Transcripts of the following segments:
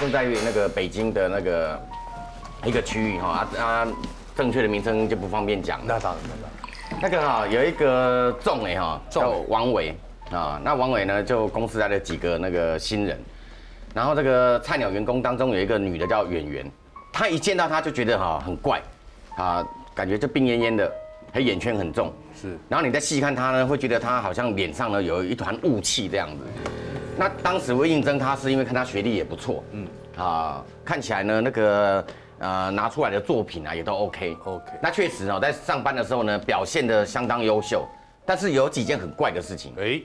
生在于那个北京的那个一个区域哈啊啊，正确的名称就不方便讲。那当然，那个哈有一个仲哎哈叫王伟啊，那王伟呢就公司来了几个那个新人，然后这个菜鸟员工当中有一个女的叫圆圆，她一见到他就觉得哈很怪啊，感觉就病恹恹的，黑眼圈很重，是。然后你再细看她呢，会觉得她好像脸上呢有一团雾气这样子。那当时我应征他是因为看他学历也不错，嗯啊，看起来呢那个呃拿出来的作品啊也都 OK OK 那确实哦，在上班的时候呢表现的相当优秀，但是有几件很怪的事情，哎，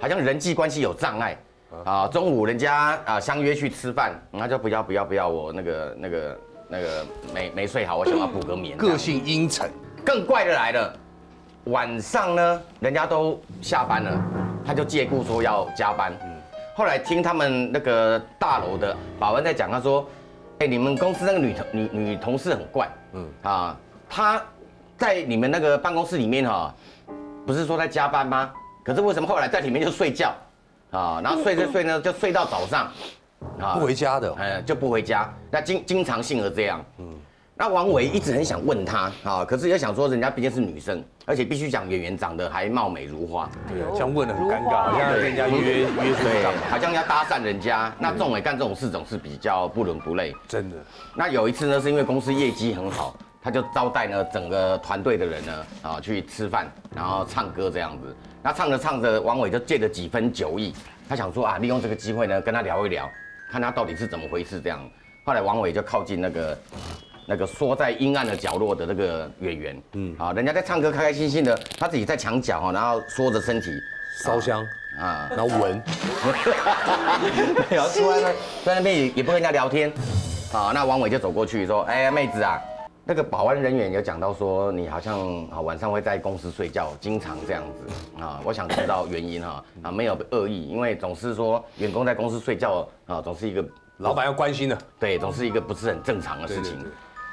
好像人际关系有障碍。啊，中午人家啊相约去吃饭，他就不要不要不要，我那个那个那个没没睡好，我想要补个眠。个性阴沉，更怪的来了，晚上呢，人家都下班了，他就借故说要加班。后来听他们那个大楼的保安在讲，他说：“哎，你们公司那个女同女女同事很怪，嗯啊，她在你们那个办公室里面哈、不是说在加班吗？可是为什么后来在里面就睡觉啊？然后睡睡睡呢，就睡到早上，啊不回家的。哎，就不回家，那经经常性的这样。嗯，那王伟一直很想问他啊，可是又想说人家毕竟是女生，而且必须讲演员长得还貌美如花，对啊，这样问的很尴尬，好像要跟人家约约出去对？，好像要搭讪人家。那仲伟干这种事总是比较不伦不类。真的，那有一次呢，是因为公司业绩很好，他就招待呢整个团队的人呢啊去吃饭，然后唱歌这样子。那唱着唱着，王伟就借了几分酒意，他想说啊，利用这个机会呢跟他聊一聊，看他到底是怎么回事这样。后来王伟就靠近那个那个缩在阴暗的角落的那个演员，嗯，啊，人家在唱歌开开心心的，他自己在墙角哈，然后缩着身体。烧香，啊，然后闻，然后出来呢，在那边也也不跟人家聊天，啊，那王伟就走过去说，哎，妹子啊，那个保安人员有讲到说你好像啊晚上会在公司睡觉，经常这样子啊，我想知道原因哈。啊，没有恶意，因为总是说员工在公司睡觉啊，总是一个老板要关心的，对，总是一个不是很正常的事情。对对对。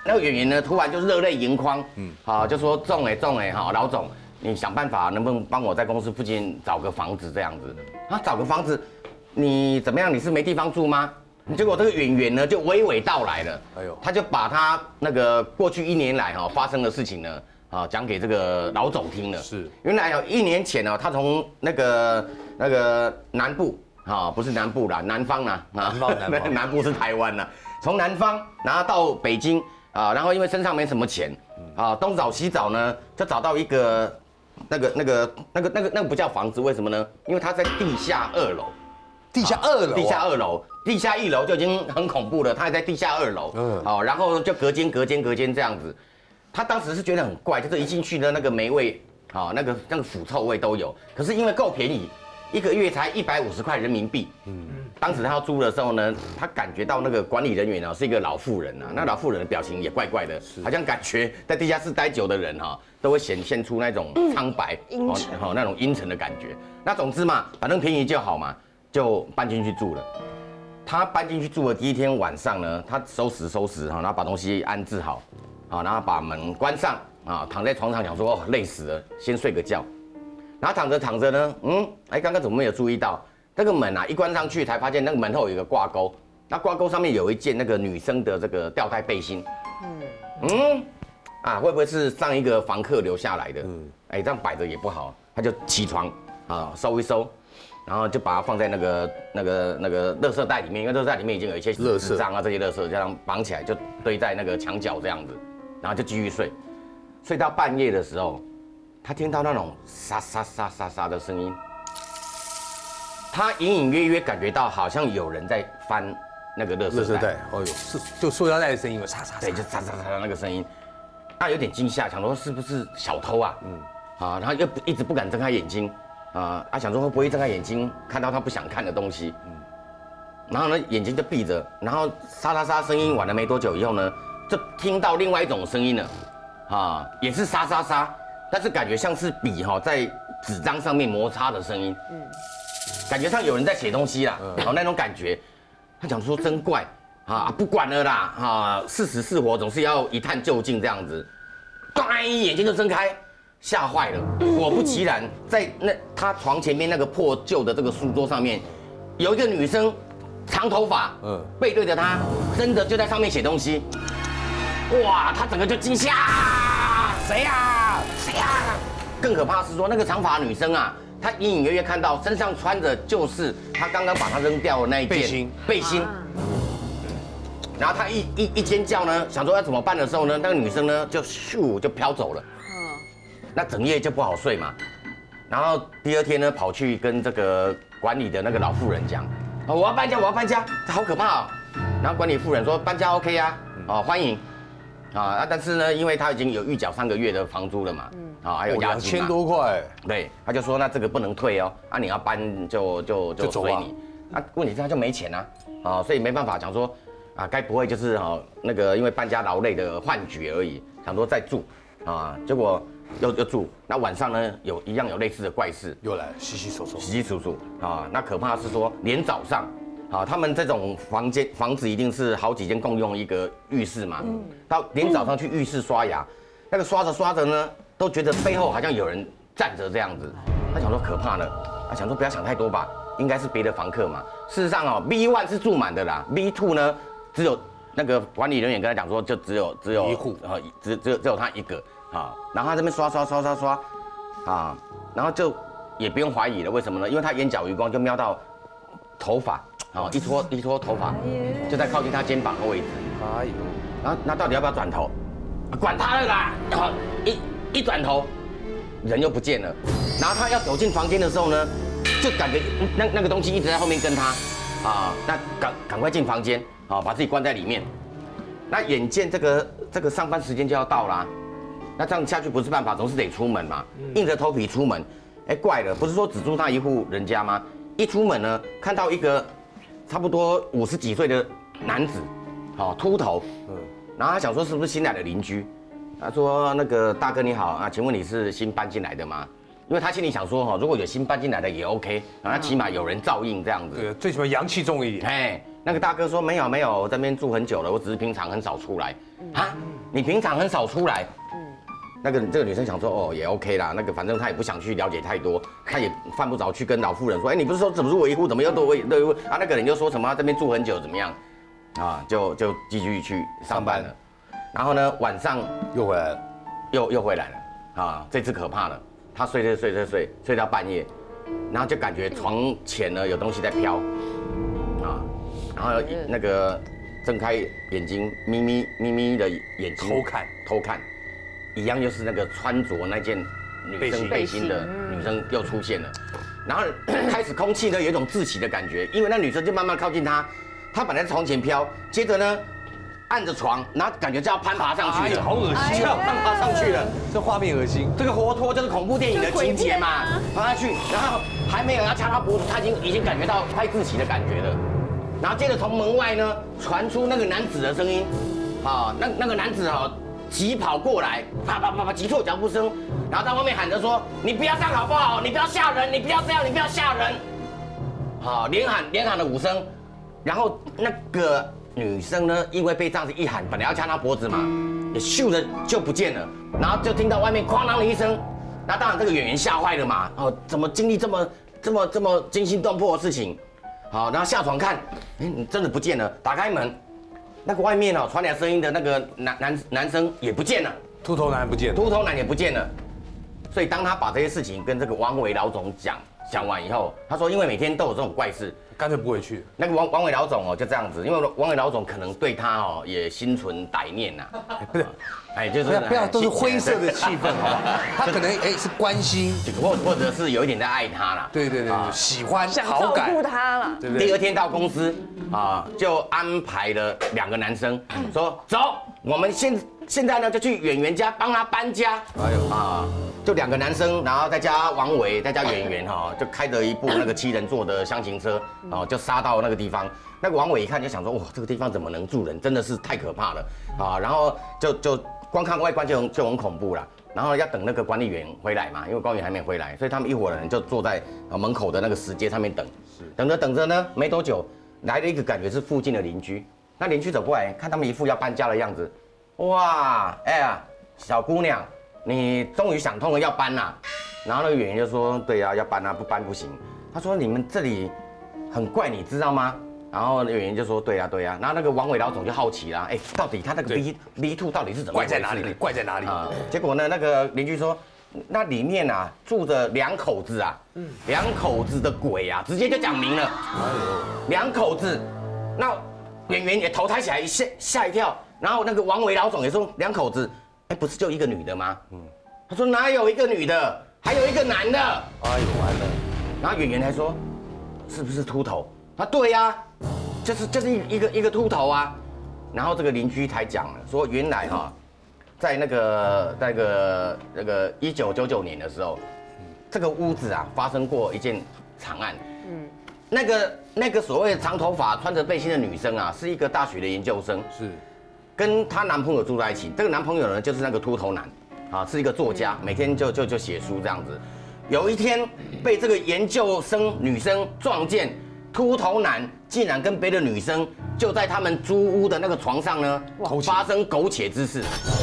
那个演员呢，突然就热泪盈眶，嗯，好，就说中哎中哎哈，老总，你想办法能不能帮我在公司附近找个房子这样子？啊，找个房子，你怎么样？你是没地方住吗？结果这个演员呢就娓娓道来了，哎呦他就把他那个过去一年来哈发生的事情呢，啊讲给这个老总听了。是原来有一年前呢，他从那个那个南部啊，不是南部啦，南方啦，啊南方南方 南部是台湾啦，从南方然后到北京啊，然后因为身上没什么钱啊，东找西找呢，就找到一个那个那个那个那个那个不叫房子，为什么呢？因为他在地下二楼。地下二楼啊，地下二楼，地下一楼就已经很恐怖了，他还在地下二楼，嗯。嗯，好，然后就隔间隔间隔间这样子，他当时是觉得很怪，就是一进去的那个霉味，啊，那个那个腐臭味都有，可是因为够便宜，一个月才一百五十块人民币，嗯，当时他要租的时候呢，他感觉到那个管理人员啊是一个老妇人啊，那老妇人的表情也怪怪的，好像感觉在地下室待久的人哈、都会显现出那种苍白，阴沉哦，那种阴沉的感觉。那总之嘛，反正便宜就好嘛，就搬进去住了。他搬进去住的第一天晚上呢，他收拾收拾哈，然后把东西安置好，啊，然后把门关上啊，躺在床上想说哦累死了，先睡个觉。然后躺着躺着呢，嗯，哎，刚刚怎么没有注意到那个门啊？一关上去才发现那个门后有一个挂钩，那挂钩上面有一件那个女生的这个吊带背心。嗯嗯，啊，会不会是上一个房客留下来的？嗯，哎，这样摆着也不好，他就起床啊，收一收，然后就把它放在那个那个那个垃圾袋里面，因为垃圾袋里面已经有一些垃圾纸张啊这些垃圾，这样绑起来就堆在那个墙角这样子，然后就继续睡，睡到半夜的时候，他听到那种沙沙沙沙沙的声音，他隐隐约约感觉到好像有人在翻那个垃圾袋。垃圾袋，哦呦，是就塑料袋的声音嘛，沙沙对，嚓，就沙沙沙的那个声音，他有点惊吓，想说是不是小偷啊？嗯，啊，然后又不一直不敢睁开眼睛，啊，他想说会不会睁开眼睛看到他不想看的东西，嗯，然后呢眼睛就闭着，然后沙沙沙声音完了没多久以后呢，就听到另外一种声音了，啊，也是沙沙沙，但是感觉像是笔哈在纸张上面摩擦的声音，嗯，感觉上有人在写东西啦，好、那种感觉，他讲说真怪啊，不管了啦，啊，是死是活总是要一探究竟这样子，咣，眼睛就睁开，吓坏了。果不其然，在那他床前面那个破旧的这个书桌上面，有一个女生长头发，嗯嗯，背对着他，真的就在上面写东西。哇，他整个就惊吓，谁呀？谁呀？更可怕是说，那个长发女生啊，她隐隐约约看到身上穿着就是她刚刚把它扔掉的那一件背心背心。然后她一一一尖叫呢，想说要怎么办的时候呢，那个女生呢就咻就飘走了。嗯那整夜就不好睡嘛。然后第二天呢，跑去跟这个管理的那个老妇人讲，哦，我要搬家，我要搬家，这好可怕哦。然后管理妇人说搬家 OK 啊、哦欢迎，啊啊，但是呢，因为他已经有预缴三个月的房租了嘛，嗯。啊还有押两千嘛，多块，对，他就说那这个不能退哦，啊你要搬就就就就走啊。随你，啊问题是他就没钱啊，啊所以没办法讲说啊该不会就是哈那个因为搬家劳累的幻觉而已，想说再住啊，结果又又住，那晚上呢有一样有类似的怪事，又来稀稀疏疏。稀稀疏疏啊，那可怕的是说连早上。啊，他们这种房间房子一定是好几间共用一个浴室嘛，嗯到连早上去浴室刷牙，那个刷着刷着呢，都觉得背后好像有人站着这样子。他想说可怕了，他想说不要想太多吧，应该是别的房客嘛。事实上哦，B one 是住满的啦，B two 呢只有那个管理人员跟他讲说，就只有只有一户啊，只只有只有他一个啊。然后他这边刷刷刷刷刷啊，然后就也不用怀疑了，为什么呢？因为他眼角余光就瞄到头发，哦，一撮一撮头发就在靠近他肩膀的位置。哎呦，然后那到底要不要转头？管他了啦！好一一转头，人又不见了。然后他要走进房间的时候呢，就感觉那那个东西一直在后面跟他，啊，那赶赶快进房间，啊，把自己关在里面。那眼见这个这个上班时间就要到啦，那这样下去不是办法，总是得出门嘛，硬着头皮出门。哎，怪了，不是说只住那一户人家吗？一出门呢，看到一个差不多五十几岁的男子，好秃头，嗯，然后他想说是不是新来的邻居？他说那个大哥你好啊，请问你是新搬进来的吗？因为他心里想说哈，如果有新搬进来的也 OK，然后起码有人照应这样子。对，最起码阳气重一点。哎，那个大哥说没有没有，我这边住很久了，我只是平常很少出来。啊，你平常很少出来？那个这个女生想说哦也 OK 啦，那个反正她也不想去了解太多，她也犯不着去跟老妇人说，哎你不是说怎么住我一户，怎么又多我一多一户啊？那个人就说什么这边住很久怎么样？啊，就就继续去上班了。然后呢晚上又回来了，又又回来了啊！这次可怕了，她睡睡睡睡睡睡到半夜，然后就感觉床前呢有东西在飘啊，然后那个睁开眼睛，眯眯眯眯的眼睛偷看偷看，一样就是那个穿着那件女生背心。的女生又出现了，然后开始空气呢有一种窒息的感觉，因为那女生就慢慢靠近他，他本来在床前飘，接着呢按着床，然后感觉就要攀爬上去了，哎呀好恶心要攀爬上去了。这画面恶心。这个活脱就是恐怖电影的情节嘛，爬下去，然后还没有要掐他脖子，他已经已经感觉到快窒息的感觉了。然后接着从门外呢传出那个男子的声音，啊，那那个男子啊急跑过来，啪啪啪啪急促脚步声，然后在外面喊着说：“你不要这样好不好？你不要吓人，你不要这样，你不要吓人。”好，连喊连喊了五声，然后那个女生呢，因为被这样子一喊，本来要掐她脖子嘛，也咻的就不见了，然后就听到外面哐啷的一声，那当然这个演员吓坏了嘛，哦，怎么经历这么这么这么惊心动魄的事情？好，然后下床看，哎，你真的不见了，打开门，那个外面哦传来声音的那个男男男生也不见了，秃头男不见了，秃头男也不见了。所以当他把这些事情跟这个王伟老总讲讲完以后，他说因为每天都有这种怪事，干脆不回去。那个王王伟老总哦就这样子，因为王伟老总可能对他哦也心存歹念呐、不是，哎，就是不要不要，哎都是灰色的气氛，好不好？他可能哎是关心，或或者是有一点在爱他啦。对对对，啊喜欢想好感照顾，他了。对不对？第二天到公司啊，就安排了两个男生，说走，我们现现在呢就去演员家帮他搬家。哎呦啊，就两个男生，然后再加王伟，再加演员哈，就开着一部那个七人座的厢型车，哦，就杀到那个地方。那个王伟一看就想说，哇，这个地方怎么能住人？真的是太可怕了啊！然后就就光看外观就很就很恐怖了。然后要等那个管理员回来嘛，因为管理员还没回来，所以他们一伙人就坐在呃门口的那个石阶上面等。等着等着呢，没多久来了一个感觉是附近的邻居。那邻居走过来，看他们一副要搬家的样子，哇，哎呀，小姑娘，你终于想通了要搬啦、然后那个演员就说，对呀、要搬啊，不搬不行。他说你们这里很怪，你知道吗？啊，然后演员就说对呀对呀，然后那个王伟老总就好奇啦，哎，到底他那个 B B two 到底是怎么怪在哪里？怪在哪里？啊，结果呢，那个邻居说，那里面啊住着两口子啊，两口子的鬼啊，直接就讲明了，两口子，那演员也头抬起来吓吓一跳，然后那个王维老总也说两口子，哎，不是就一个女的吗？嗯，他说哪有一个女的，还有一个男的，哎呦完了，然后演员还说，是不是秃头？啊，对呀、就是就是一一个一个秃头啊。然后这个邻居才讲了，说原来哈、在那个那个那个一九九九年的时候，这个屋子啊发生过一件惨案。嗯，那个那个所谓长头发穿着背心的女生啊，是一个大学的研究生，是跟她男朋友住在一起。这个男朋友呢，就是那个秃头男，啊，是一个作家，每天就就就写书这样子。有一天被这个研究生女生撞见，秃头男竟然跟别的女生就在他们租屋的那个床上呢发生苟且之事。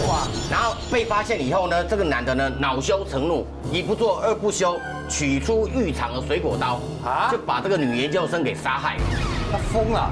哇！然后被发现以后呢，这个男的呢恼羞成怒，一不做二不休，取出浴场的水果刀啊就把这个女研究生给杀害了。他疯了，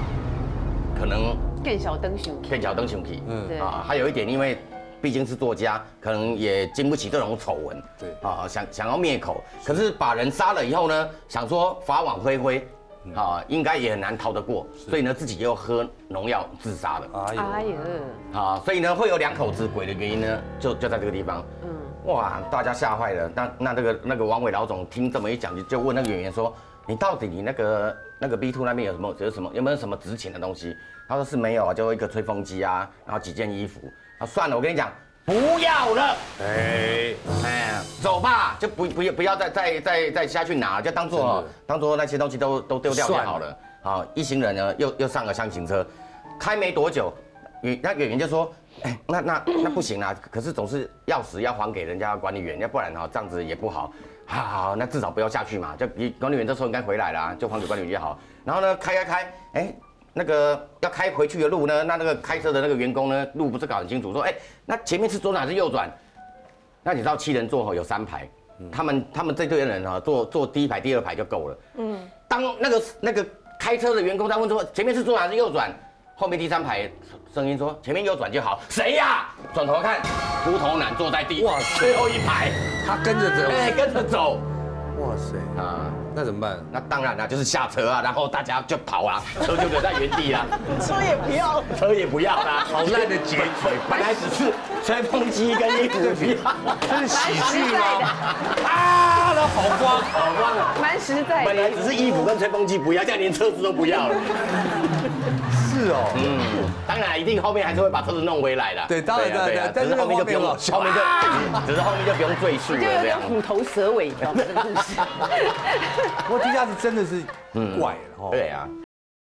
可能更小灯熊，更小灯熊皮。嗯对啊，还有一点，因为毕竟是作家，可能也经不起这种丑闻。对啊，想想要灭口，可是把人杀了以后呢，想说法网恢恢，嗯啊，应该也很难逃得过，所以呢，自己又喝农药自杀了。哎呦，哎呦，啊，所以呢，会有两口子鬼的原因呢，就就在这个地方。嗯，哇，大家吓坏了。那那那个那个王伟老总听这么一讲，就就问那个演员说：“你到底你那个那个 B two 那边有什么有什么有没有什么值钱的东西？”他说是没有啊，就一个吹风机啊，然后几件衣服。啊，算了，我跟你讲，不要了，哎，哎，走吧，就不不要不要再再再再下去拿，就当做当做那些东西都都丢掉就好了。好，一行人呢又又上了箱型车，开没多久，演那演员就说，哎，那那那不行啊，可是总是钥匙要还给人家管理员，要不然哈这样子也不好。好好，那至少不要下去嘛，就比管理员这时候应该回来了啊，就还给管理员就好。然后呢，开开开，哎，那个要开回去的路呢，那那个开车的那个员工呢，路不是搞很清楚，说，哎，那前面是左转还是右转？那你知道七人座哈有三排，他们他们这堆人啊坐坐第一排、第二排就够了。嗯，当那个那个开车的员工在问说前面是左转还是右转，后面第三排声音说前面右转就好。谁呀？转头看，秃头男坐在第哇塞最后一排，他跟着走，哎，跟着走哇塞，啊。那怎么办？那当然了，就是下车啊，然后大家就跑啊，车就留在原地啊，车也不要，车也不要啦。好烂的结局，本来只是吹风机跟衣服不要，这是喜剧吗？啊，那好光，好光啊。蛮实在本来。只是衣服跟吹风机不要，现在连车子都不要了。是哦，嗯，当然一定后面还是会把车子弄回来的。对当然啊对啊当然只是后面就不用，后面就，只是后面就不用赘述了这样。虎头蛇尾，你知道吗？这个故事。不过这下子真的是怪了哦。对啊，